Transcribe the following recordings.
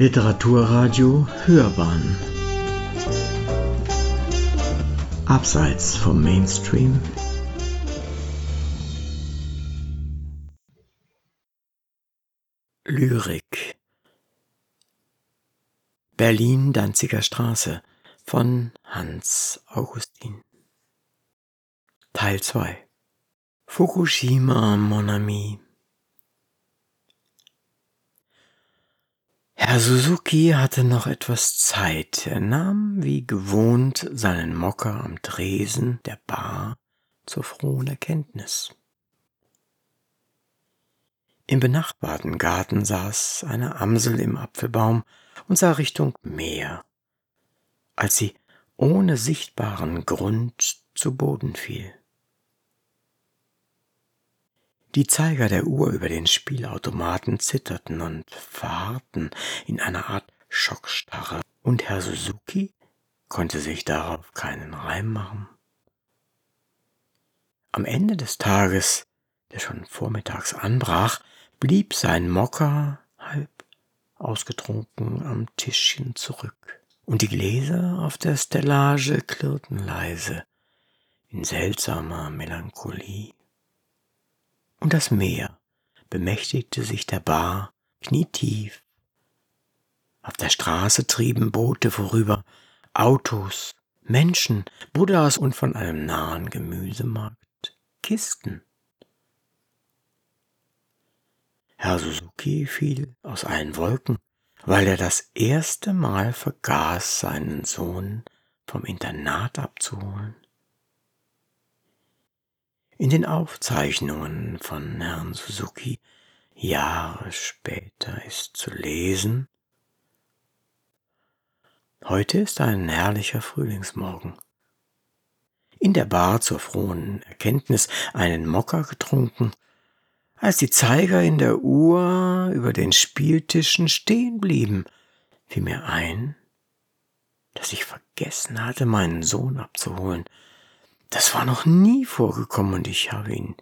Literaturradio Hörbahn. Abseits vom Mainstream. Lyrik. Berlin Danziger Straße von Hans Augustin. Teil 2 Fukushima Monami Herr Suzuki hatte noch etwas Zeit. Er nahm wie gewohnt seinen Mocker am Tresen der Bar zur frohen Erkenntnis. Im benachbarten Garten saß eine Amsel im Apfelbaum und sah Richtung Meer, als sie ohne sichtbaren Grund zu Boden fiel. Die Zeiger der Uhr über den Spielautomaten zitterten und verharrten in einer Art Schockstarre, und Herr Suzuki konnte sich darauf keinen Reim machen. Am Ende des Tages, der schon vormittags anbrach, blieb sein Mocker halb ausgetrunken am Tischchen zurück, und die Gläser auf der Stellage klirrten leise in seltsamer Melancholie und das Meer bemächtigte sich der Bar knietief. Auf der Straße trieben Boote vorüber, Autos, Menschen, Buddhas und von einem nahen Gemüsemarkt Kisten. Herr Suzuki fiel aus allen Wolken, weil er das erste Mal vergaß, seinen Sohn vom Internat abzuholen. In den Aufzeichnungen von Herrn Suzuki. Jahre später ist zu lesen, Heute ist ein herrlicher Frühlingsmorgen. In der Bar zur frohen Erkenntnis einen Mocker getrunken, als die Zeiger in der Uhr über den Spieltischen stehen blieben, fiel mir ein, dass ich vergessen hatte, meinen Sohn abzuholen, das war noch nie vorgekommen und ich habe ihn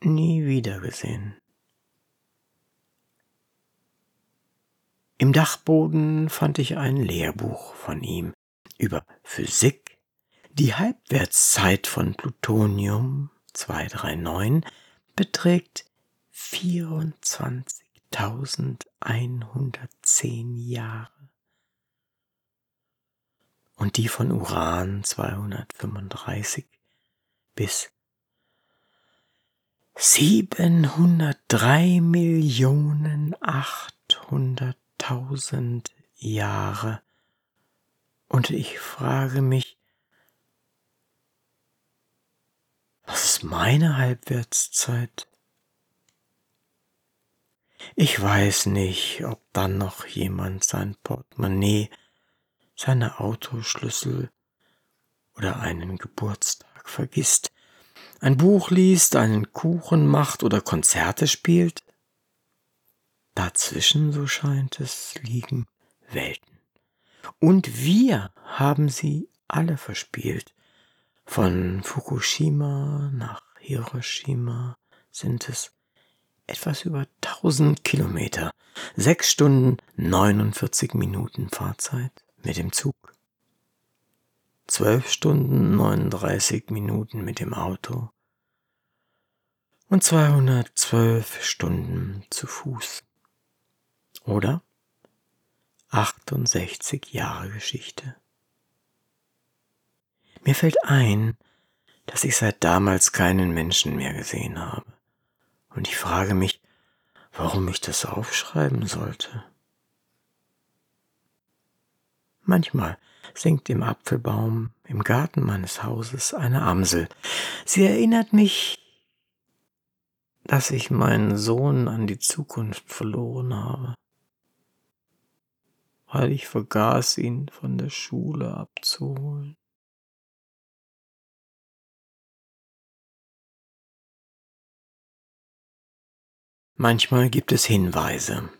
nie wiedergesehen. Im Dachboden fand ich ein Lehrbuch von ihm über Physik. Die Halbwertszeit von Plutonium 239 beträgt 24.110 Jahre und die von Uran 235 bis 703 Millionen 800.000 Jahre. Und ich frage mich, was ist meine Halbwertszeit? Ich weiß nicht, ob dann noch jemand sein Portemonnaie seine Autoschlüssel oder einen Geburtstag vergisst, ein Buch liest, einen Kuchen macht oder Konzerte spielt. Dazwischen, so scheint es, liegen Welten. Und wir haben sie alle verspielt. Von Fukushima nach Hiroshima sind es etwas über 1000 Kilometer, sechs Stunden 49 Minuten Fahrzeit mit dem Zug. Zwölf Stunden 39 Minuten mit dem Auto und 212 Stunden zu Fuß. Oder 68 Jahre Geschichte. Mir fällt ein, dass ich seit damals keinen Menschen mehr gesehen habe. Und ich frage mich, warum ich das aufschreiben sollte. Manchmal singt im Apfelbaum im Garten meines Hauses eine Amsel. Sie erinnert mich, dass ich meinen Sohn an die Zukunft verloren habe, weil ich vergaß, ihn von der Schule abzuholen. Manchmal gibt es Hinweise,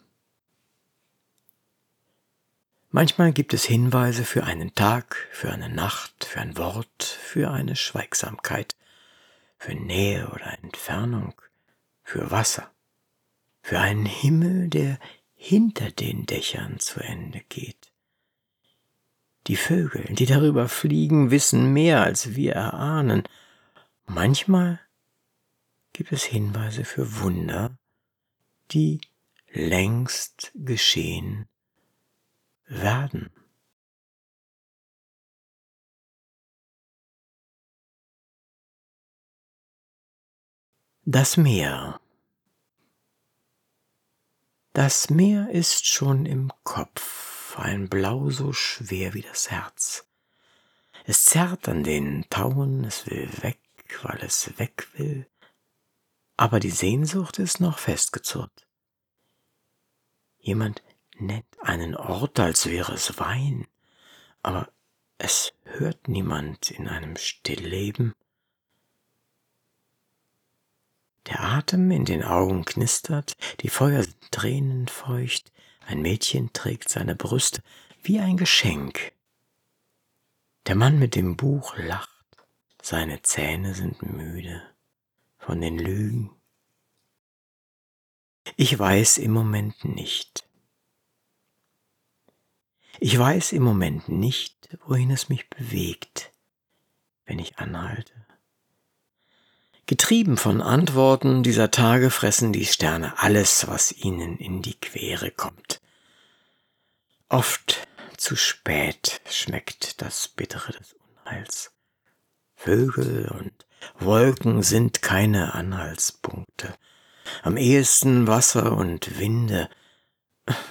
Manchmal gibt es Hinweise für einen Tag, für eine Nacht, für ein Wort, für eine Schweigsamkeit, für Nähe oder Entfernung, für Wasser, für einen Himmel, der hinter den Dächern zu Ende geht. Die Vögel, die darüber fliegen, wissen mehr, als wir erahnen. Manchmal gibt es Hinweise für Wunder, die längst geschehen werden. Das Meer. Das Meer ist schon im Kopf, ein Blau so schwer wie das Herz. Es zerrt an den Tauen, es will weg, weil es weg will, aber die Sehnsucht ist noch festgezurrt. Jemand nennt einen Ort, als wäre es Wein, aber es hört niemand in einem Stillleben. Der Atem in den Augen knistert, die Feuer sind tränenfeucht, ein Mädchen trägt seine Brüste wie ein Geschenk. Der Mann mit dem Buch lacht, seine Zähne sind müde von den Lügen. Ich weiß im Moment nicht. Ich weiß im Moment nicht, wohin es mich bewegt, wenn ich anhalte. Getrieben von Antworten dieser Tage fressen die Sterne alles, was ihnen in die Quere kommt. Oft zu spät schmeckt das Bittere des Unheils. Vögel und Wolken sind keine Anhaltspunkte. Am ehesten Wasser und Winde,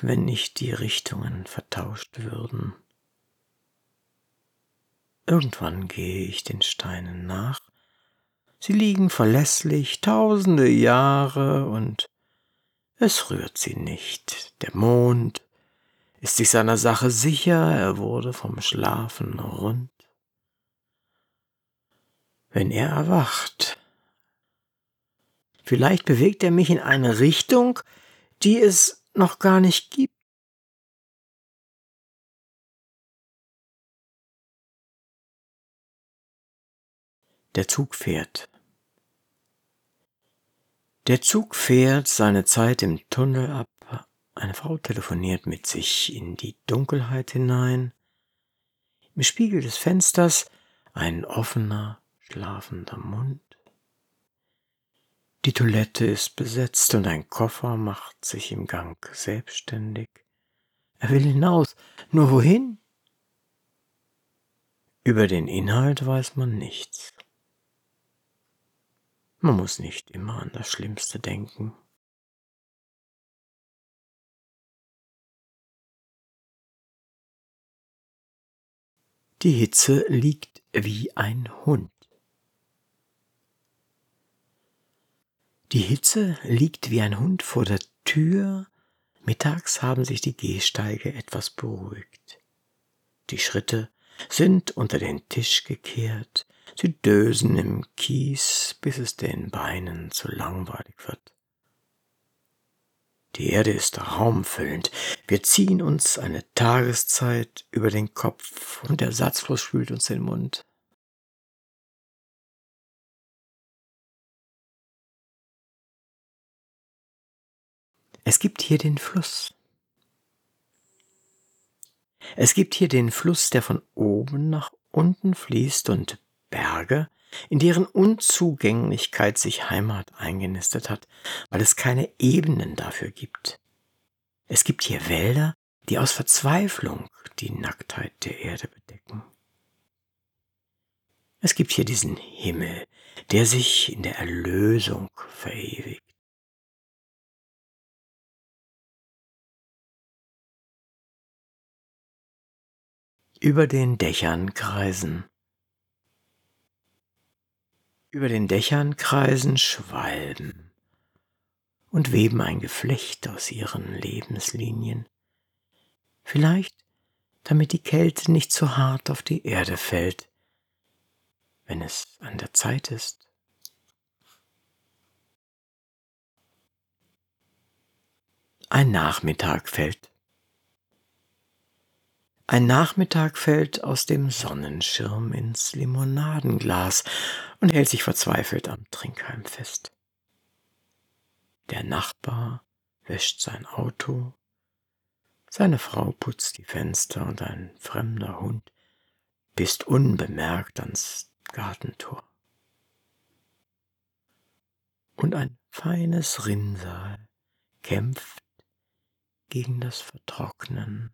wenn nicht die Richtungen vertauscht würden. Irgendwann gehe ich den Steinen nach Sie liegen verlässlich tausende Jahre und es rührt sie nicht. Der Mond ist sich seiner Sache sicher, er wurde vom Schlafen rund. Wenn er erwacht, vielleicht bewegt er mich in eine Richtung, die es noch gar nicht gibt. Der Zug fährt. Der Zug fährt seine Zeit im Tunnel ab. Eine Frau telefoniert mit sich in die Dunkelheit hinein. Im Spiegel des Fensters ein offener, schlafender Mund. Die Toilette ist besetzt und ein Koffer macht sich im Gang selbstständig. Er will hinaus, nur wohin? Über den Inhalt weiß man nichts. Man muss nicht immer an das Schlimmste denken. Die Hitze liegt wie ein Hund. Die Hitze liegt wie ein Hund vor der Tür. Mittags haben sich die Gehsteige etwas beruhigt. Die Schritte sind unter den Tisch gekehrt, Sie dösen im Kies, bis es den Beinen zu langweilig wird. Die Erde ist raumfüllend. Wir ziehen uns eine Tageszeit über den Kopf und der Satzfluss spült uns den Mund. Es gibt hier den Fluss. Es gibt hier den Fluss, der von oben nach unten fließt und Berge, in deren Unzugänglichkeit sich Heimat eingenistet hat, weil es keine Ebenen dafür gibt. Es gibt hier Wälder, die aus Verzweiflung die Nacktheit der Erde bedecken. Es gibt hier diesen Himmel, der sich in der Erlösung verewigt. Über den Dächern kreisen über den Dächern kreisen Schwalben und weben ein Geflecht aus ihren Lebenslinien. Vielleicht, damit die Kälte nicht zu hart auf die Erde fällt, wenn es an der Zeit ist. Ein Nachmittag fällt. Ein Nachmittag fällt aus dem Sonnenschirm ins Limonadenglas und hält sich verzweifelt am Trinkheim fest. Der Nachbar wäscht sein Auto, seine Frau putzt die Fenster und ein fremder Hund bist unbemerkt ans Gartentor. Und ein feines Rinnsal kämpft gegen das Vertrocknen.